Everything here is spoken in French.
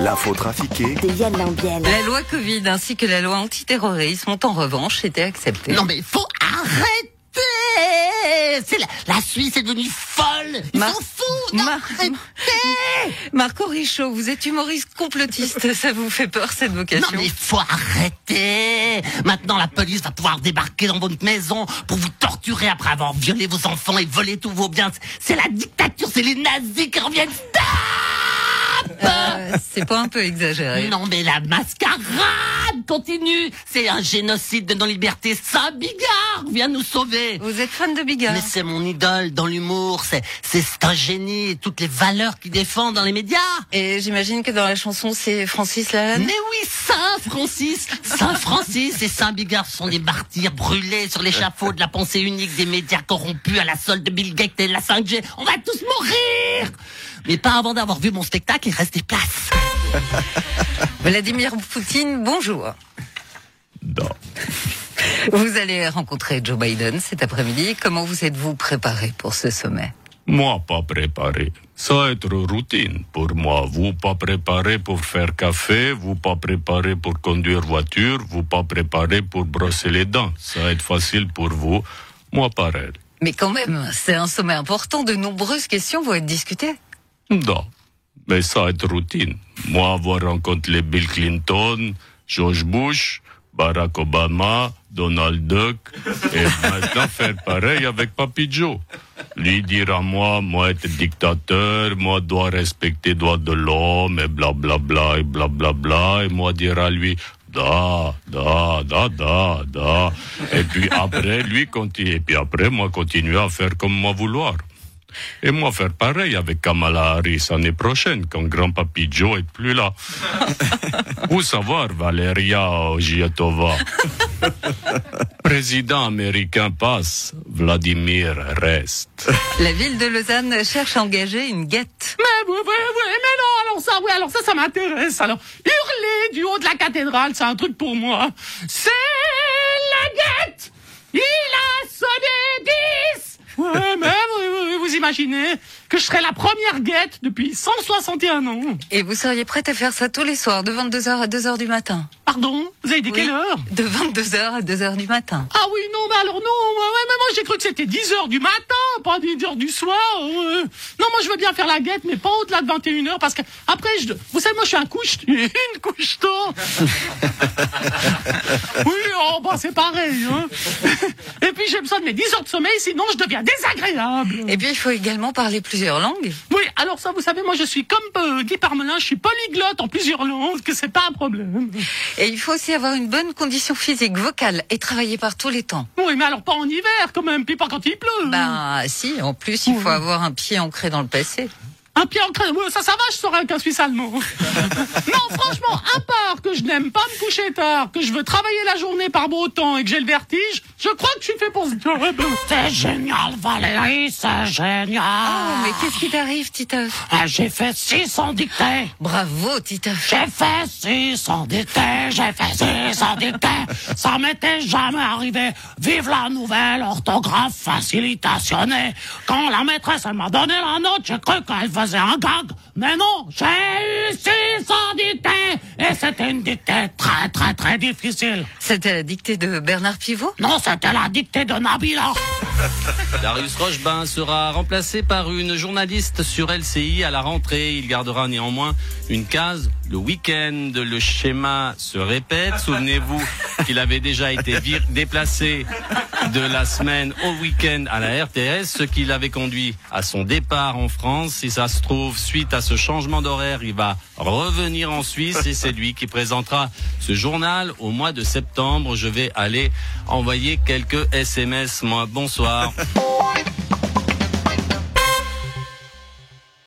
L'info trafiquée de Yann Lambiel. La loi Covid ainsi que la loi antiterrorisme ont en revanche été acceptées. Non mais faut arrêter C'est la, la Suisse est devenue folle Ils Mar- sont fous Non, Mar- arrêtez Marco Richaud, vous êtes humoriste complotiste, ça vous fait peur cette Non vocation mais faut arrêter Maintenant la police va pouvoir débarquer dans votre maison pour vous torturer après avoir violé vos enfants et volé tous vos biens. C'est la dictature, c'est les nazis qui reviennent. Euh, C'est pas un peu exagéré. Non mais la mascarade continue. C'est un génocide de non-liberté Saint Bigard vient nous sauver. Vous êtes fan de Bigard. Mais c'est mon idole dans l'humour, c'est c'est c'est un génie et toutes les valeurs qu'il défend dans les médias. Et j'imagine que dans la chanson c'est Francis Lalanne. Mais oui, Saint Francis, Saint Francis et Saint Bigard sont des martyrs brûlés sur l'échafaud de la pensée unique des médias corrompus à la solde de Bill Gates et de la 5G. On va tous mourir Mais pas avant d'avoir vu mon spectacle, il reste des places. Vladimir Poutine, bonjour. Vous allez rencontrer Joe Biden cet après-midi. Comment vous êtes-vous préparé pour ce sommet? Moi, pas préparé. Ça va être routine pour moi. Vous pas préparé pour faire café, vous pas préparé pour conduire voiture, vous pas préparé pour brosser les dents. Ça va être facile pour vous. Moi, pareil. Mais quand même, c'est un sommet important. De nombreuses questions vont être discutées. Non. Mais ça être routine. Moi, avoir rencontré Bill Clinton, George Bush, Barack Obama, Donald Duck, et maintenant faire pareil avec Papi Joe. Lui dire à moi, moi être dictateur, moi dois respecter droits de l'homme, et blablabla, bla, bla, et blablabla, bla, et moi dire à lui, da, da, da, da, da. Et puis après, lui continue, et puis après, moi continuer à faire comme moi vouloir. Et moi faire pareil avec Kamala Harris l'année prochaine, quand grand-papy Joe est plus là. Où savoir, Valeria Ogietova Président américain passe, Vladimir reste. La ville de Lausanne cherche à engager une guette. Mais oui, oui, oui, mais non, alors ça, oui, alors ça, ça m'intéresse. Alors, hurler du haut de la cathédrale, c'est un truc pour moi. C'est la guette Il a imaginez que je serais la première guette depuis 161 ans. Et vous seriez prête à faire ça tous les soirs, de 22h à 2h du matin? Pardon Vous avez dit Oui. quelle heure? De 22h à 2h du matin. Ah oui, non, mais alors non, ouais, mais moi j'ai cru que c'était 10 heures du matin, pas 10 heures du soir. euh. Non, moi je veux bien faire la guette, mais pas au-delà de 21 heures, parce que après, je, vous savez, moi je suis un couche, une couche tôt. oui, oh, bah c'est pareil. Hein. J'ai besoin de mes 10 heures de sommeil, sinon je deviens désagréable. Et puis il faut également parler plusieurs langues. Oui, alors ça, vous savez, moi je suis comme euh, Guy Parmelin, je suis polyglotte en plusieurs langues, que c'est pas un problème. Et il faut aussi avoir une bonne condition physique, vocale et travailler par tous les temps. Oui, mais alors pas en hiver quand même, puis pas quand il pleut. Bah si, en plus il faut avoir un pied ancré dans le passé. Un pied en crème, ça, ça va, je saurais qu'un Suisse allemand. non, franchement, à part que je n'aime pas me coucher tard, que je veux travailler la journée par beau temps et que j'ai le vertige, je crois que je suis fait pour ce job. C'est génial, Valérie, c'est génial. Oh, mais qu'est-ce qui t'arrive, Titeuf Ah, J'ai fait 600 dictées. Bravo, Titeuf. J'ai fait 600 dictées, j'ai fait 600 dictées. Ça m'était jamais arrivé. Vive la nouvelle orthographe facilitationnée. Quand la maîtresse, elle m'a donné la note, j'ai cru qu'elle faisait un gag. Mais non, j'ai eu 600 dictées. Et c'était une dictée très, très, très difficile. C'était la dictée de Bernard Pivot? Non, c'était la dictée de Nabila. Darius Rochebin sera remplacé par une journaliste sur LCI à la rentrée. Il gardera néanmoins une case le week-end. Le schéma se répète. Souvenez-vous qu'il avait déjà été vir- déplacé de la semaine au week-end à la RTS, ce qui l'avait conduit à son départ en France. Si ça se trouve, suite à ce changement d'horaire, il va revenir en Suisse et c'est lui qui présentera ce journal au mois de septembre. Je vais aller envoyer quelques SMS. Moi, bonsoir.